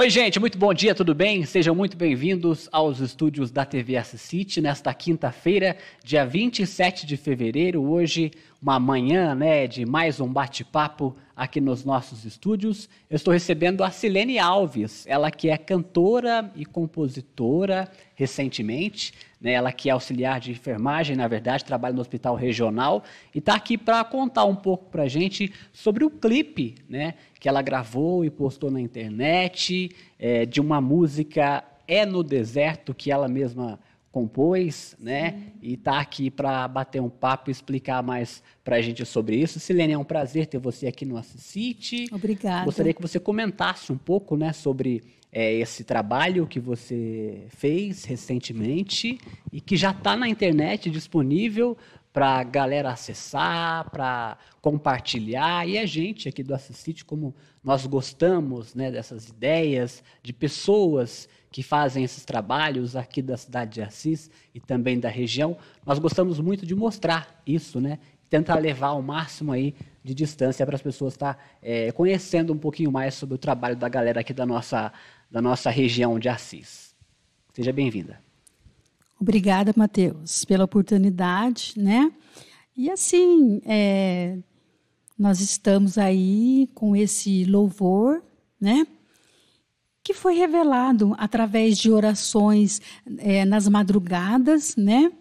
Oi, gente, muito bom dia, tudo bem? Sejam muito bem-vindos aos estúdios da TV Assist nesta quinta-feira, dia 27 de fevereiro. Hoje, uma manhã né, de mais um bate-papo aqui nos nossos estúdios. Eu estou recebendo a Silene Alves, ela que é cantora e compositora recentemente, né, ela que é auxiliar de enfermagem, na verdade, trabalha no hospital regional e está aqui para contar um pouco para a gente sobre o clipe né, que ela gravou e postou na internet é, de uma música É no Deserto que ela mesma compôs, né? E está aqui para bater um papo e explicar mais para a gente sobre isso. Silene, é um prazer ter você aqui no Assist. Obrigada. Gostaria que você comentasse um pouco, né, sobre é, esse trabalho que você fez recentemente e que já está na internet disponível para a galera acessar, para compartilhar. E a gente aqui do Assist, como nós gostamos né, dessas ideias, de pessoas que fazem esses trabalhos aqui da cidade de Assis e também da região, nós gostamos muito de mostrar isso, né? Tentar levar ao máximo aí de distância para as pessoas estar tá, é, conhecendo um pouquinho mais sobre o trabalho da galera aqui da nossa, da nossa região de Assis. Seja bem-vinda. Obrigada, Matheus, pela oportunidade, né? E assim, é, nós estamos aí com esse louvor, né? Que foi revelado através de orações é, nas madrugadas, né?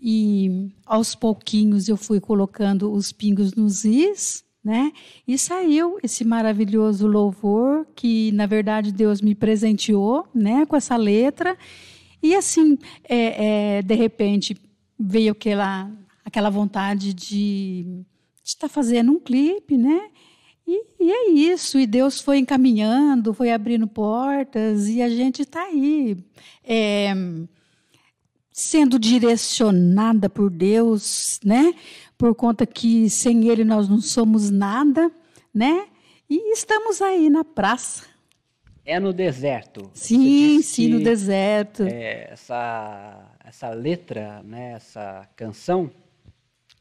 E aos pouquinhos eu fui colocando os pingos nos is, né? E saiu esse maravilhoso louvor que, na verdade, Deus me presenteou, né? Com essa letra e assim, é, é, de repente, veio aquela, aquela vontade de estar tá fazendo um clipe, né? E, e, é isso, e Deus foi encaminhando, foi abrindo portas, e a gente está aí, é, sendo direcionada por Deus, né? Por conta que sem Ele nós não somos nada, né? E estamos aí na praça, é no deserto. Sim, sim, no deserto. É, essa, essa letra, né, essa canção,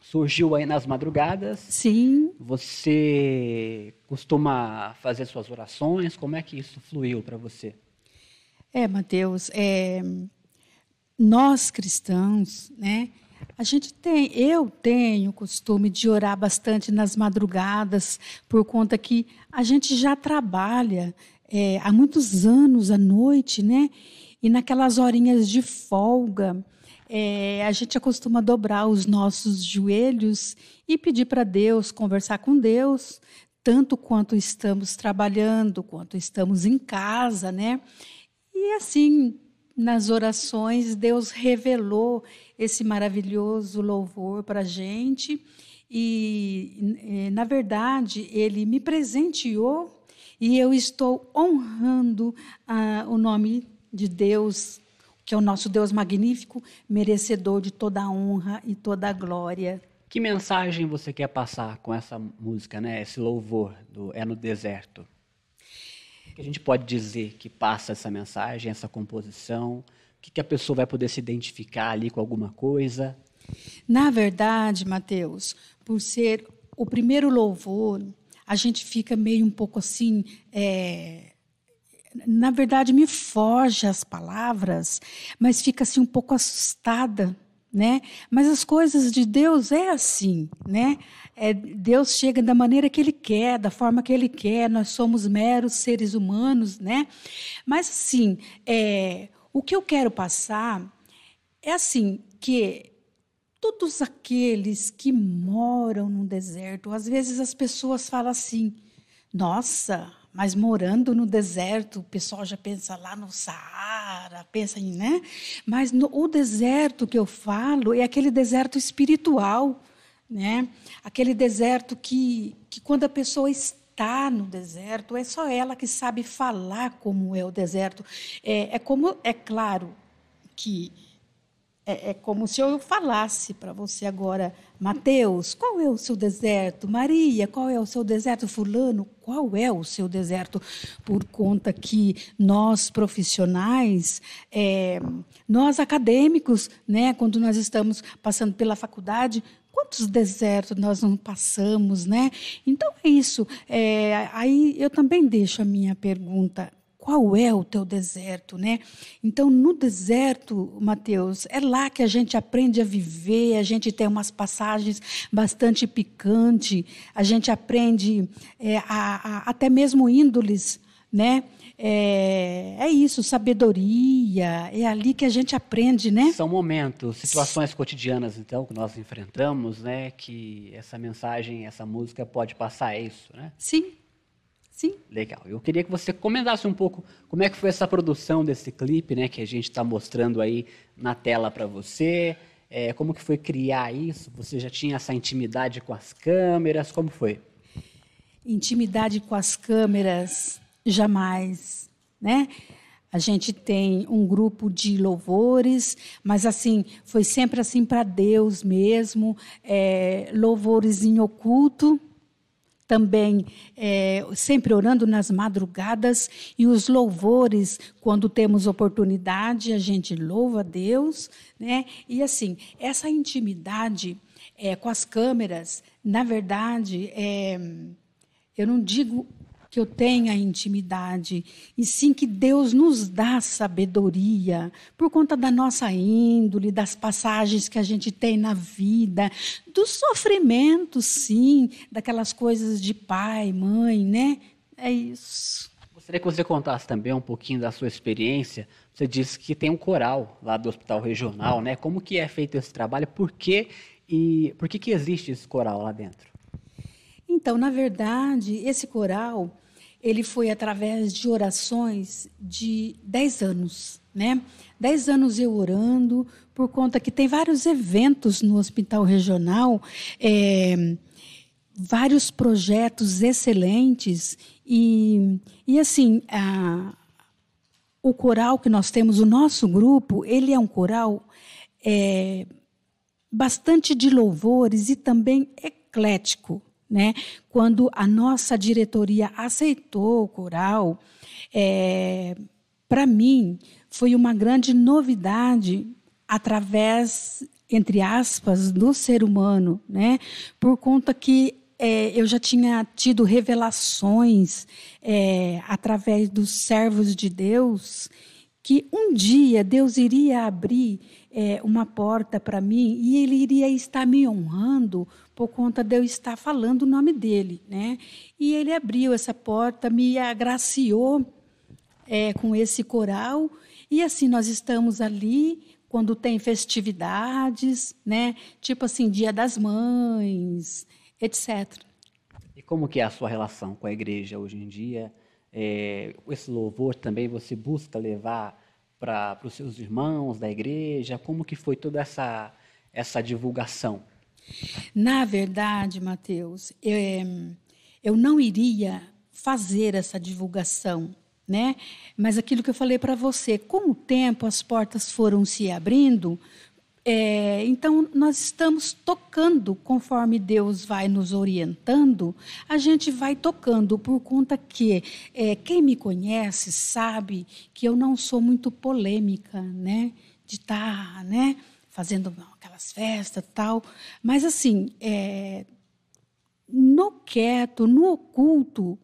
surgiu aí nas madrugadas. Sim. Você costuma fazer suas orações? Como é que isso fluiu para você? É, Mateus, é, nós cristãos, né? A gente tem, eu tenho o costume de orar bastante nas madrugadas, por conta que a gente já trabalha, é, há muitos anos à noite, né? E naquelas horinhas de folga, é, a gente acostuma dobrar os nossos joelhos e pedir para Deus, conversar com Deus, tanto quanto estamos trabalhando, quanto estamos em casa, né? E assim, nas orações, Deus revelou esse maravilhoso louvor para a gente. E, na verdade, Ele me presenteou e eu estou honrando ah, o nome de Deus, que é o nosso Deus magnífico, merecedor de toda a honra e toda a glória. Que mensagem você quer passar com essa música, né? Esse louvor do É no Deserto? O que a gente pode dizer que passa essa mensagem, essa composição? O que, que a pessoa vai poder se identificar ali com alguma coisa? Na verdade, Mateus, por ser o primeiro louvor a gente fica meio um pouco assim. É, na verdade, me foge as palavras, mas fica assim um pouco assustada, né? Mas as coisas de Deus é assim, né? É, Deus chega da maneira que Ele quer, da forma que Ele quer. Nós somos meros seres humanos, né? Mas assim, é, o que eu quero passar é assim que todos aqueles que moram no deserto. Às vezes as pessoas falam assim: nossa, mas morando no deserto, o pessoal já pensa lá no Saara, pensa em, né? Mas no, o deserto que eu falo é aquele deserto espiritual, né? Aquele deserto que, que quando a pessoa está no deserto, é só ela que sabe falar como é o deserto. É, é como, é claro que é, é, como se eu falasse para você agora, Mateus, qual é o seu deserto? Maria, qual é o seu deserto? Fulano, qual é o seu deserto? Por conta que nós profissionais, é, nós acadêmicos, né, quando nós estamos passando pela faculdade, quantos desertos nós não passamos, né? Então é isso. É, aí eu também deixo a minha pergunta qual é o teu deserto, né? Então, no deserto, Mateus, é lá que a gente aprende a viver, a gente tem umas passagens bastante picantes, a gente aprende é, a, a, até mesmo índoles, né? É, é, isso, sabedoria, é ali que a gente aprende, né? São momentos, situações cotidianas, então, que nós enfrentamos, né? Que essa mensagem, essa música pode passar, é isso, né? Sim, Sim. Legal. Eu queria que você comentasse um pouco como é que foi essa produção desse clipe, né, que a gente está mostrando aí na tela para você. É, como que foi criar isso? Você já tinha essa intimidade com as câmeras? Como foi? Intimidade com as câmeras, jamais, né? A gente tem um grupo de louvores, mas assim foi sempre assim para Deus mesmo, é, louvores em oculto, também é, sempre orando nas madrugadas e os louvores, quando temos oportunidade, a gente louva a Deus, né? E assim, essa intimidade é, com as câmeras, na verdade, é, eu não digo que eu tenha intimidade, e sim que Deus nos dá sabedoria por conta da nossa índole, das passagens que a gente tem na vida, do sofrimento, sim, daquelas coisas de pai, mãe, né? É isso. Gostaria que você contasse também um pouquinho da sua experiência. Você disse que tem um coral lá do Hospital Regional, né? Como que é feito esse trabalho? Por que e por que, que existe esse coral lá dentro? Então, na verdade, esse coral ele foi através de orações de 10 anos, né? 10 anos eu orando, por conta que tem vários eventos no hospital regional, é, vários projetos excelentes, e, e assim, a, o coral que nós temos, o nosso grupo, ele é um coral é, bastante de louvores e também eclético. Né? Quando a nossa diretoria aceitou o coral, é, para mim foi uma grande novidade através, entre aspas, do ser humano, né? Por conta que é, eu já tinha tido revelações é, através dos servos de Deus que um dia Deus iria abrir é, uma porta para mim e Ele iria estar me honrando por conta de eu estar falando o nome dele, né? E ele abriu essa porta, me agraciou é, com esse coral e assim nós estamos ali quando tem festividades, né? Tipo assim, Dia das Mães, etc. E como que é a sua relação com a igreja hoje em dia? É, esse louvor também você busca levar para os seus irmãos da igreja? Como que foi toda essa essa divulgação? Na verdade, Mateus, eu, eh, eu não iria fazer essa divulgação, né? Mas aquilo que eu falei para você, com o tempo as portas foram se abrindo, é, então nós estamos tocando conforme Deus vai nos orientando, a gente vai tocando por conta que é, quem me conhece sabe que eu não sou muito polêmica, né? De estar, tá, né? fazendo aquelas festas tal. Mas, assim, é, no quieto, no oculto,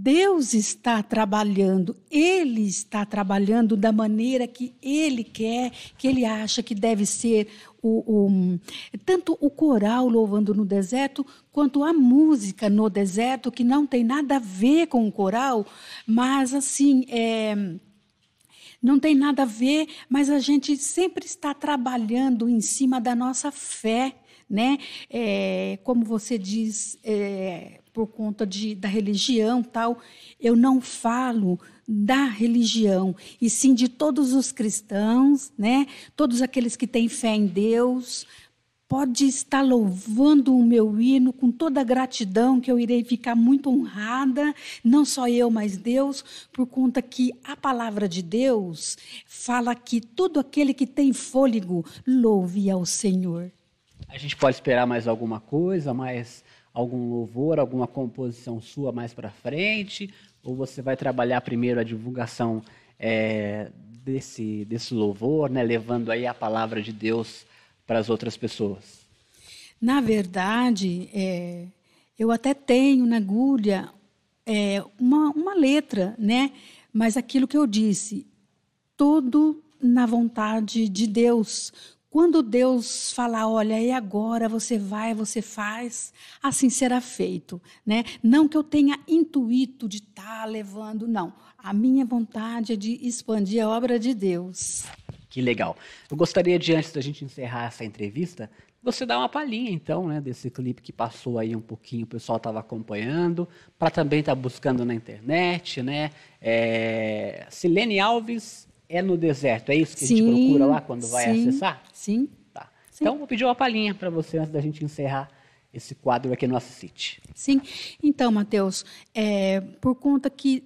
Deus está trabalhando, Ele está trabalhando da maneira que Ele quer, que Ele acha que deve ser o, o, tanto o coral louvando no deserto, quanto a música no deserto, que não tem nada a ver com o coral, mas assim, é, não tem nada a ver, mas a gente sempre está trabalhando em cima da nossa fé, né? É, como você diz, é, por conta de, da religião tal, eu não falo da religião, e sim de todos os cristãos, né? Todos aqueles que têm fé em Deus, pode estar louvando o meu hino com toda a gratidão, que eu irei ficar muito honrada, não só eu, mas Deus, por conta que a palavra de Deus fala que todo aquele que tem fôlego louve ao Senhor. A gente pode esperar mais alguma coisa, mais algum louvor, alguma composição sua mais para frente? Ou você vai trabalhar primeiro a divulgação é, desse, desse louvor, né, levando aí a palavra de Deus para as outras pessoas? Na verdade, é, eu até tenho na agulha é, uma, uma letra, né? Mas aquilo que eu disse, tudo na vontade de Deus. Quando Deus falar, olha, e agora você vai, você faz, assim será feito, né? Não que eu tenha intuito de estar tá levando, não. A minha vontade é de expandir a obra de Deus. Que legal. Eu gostaria de, antes da gente encerrar essa entrevista, você dar uma palhinha, então, né, desse clipe que passou aí um pouquinho, o pessoal estava acompanhando, para também estar tá buscando na internet, né? É... Silene Alves é no deserto, é isso que sim, a gente procura lá quando vai sim, acessar? Sim. Tá. Sim. Então, vou pedir uma palhinha para você antes da gente encerrar esse quadro aqui no Assiste. Sim. Então, Matheus, é, por conta que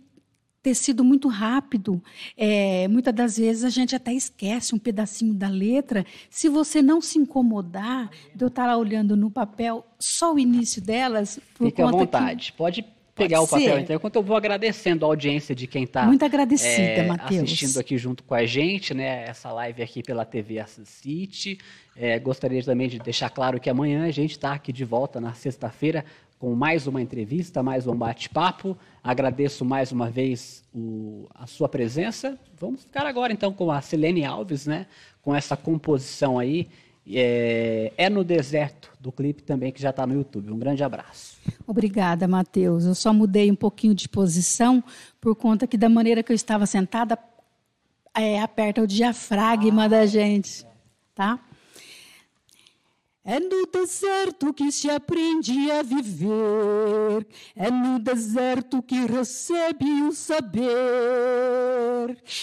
ter sido muito rápido. É, muitas das vezes a gente até esquece um pedacinho da letra. Se você não se incomodar de eu estar lá olhando no papel só o início delas, por Fique à vontade. Que... Pode pegar Pode o papel então, enquanto eu vou agradecendo a audiência de quem está muito agradecida, é, assistindo aqui junto com a gente, né? Essa live aqui pela TV Assist. É, gostaria também de deixar claro que amanhã a gente está aqui de volta na sexta-feira com mais uma entrevista, mais um bate-papo. Agradeço mais uma vez o, a sua presença. Vamos ficar agora então com a Selene Alves, né? Com essa composição aí. É, é no deserto do clipe também que já está no YouTube. Um grande abraço. Obrigada, Matheus. Eu só mudei um pouquinho de posição por conta que da maneira que eu estava sentada é, aperta o diafragma ah, da gente, tá? É no deserto que se aprende a viver, é no deserto que recebe o saber,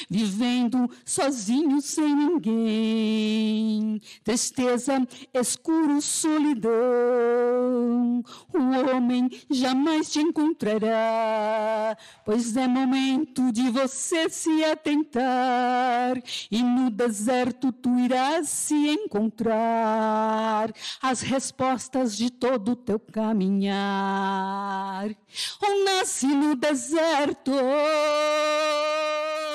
vivendo sozinho sem ninguém, tristeza, escuro, solidão. O homem jamais te encontrará, pois é momento de você se atentar, e no deserto tu irás se encontrar as respostas de todo o teu caminhar. Um nasce no deserto,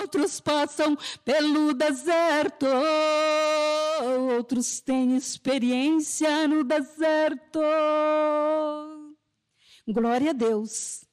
outros passam pelo deserto, outros têm experiência no deserto. Glória a Deus.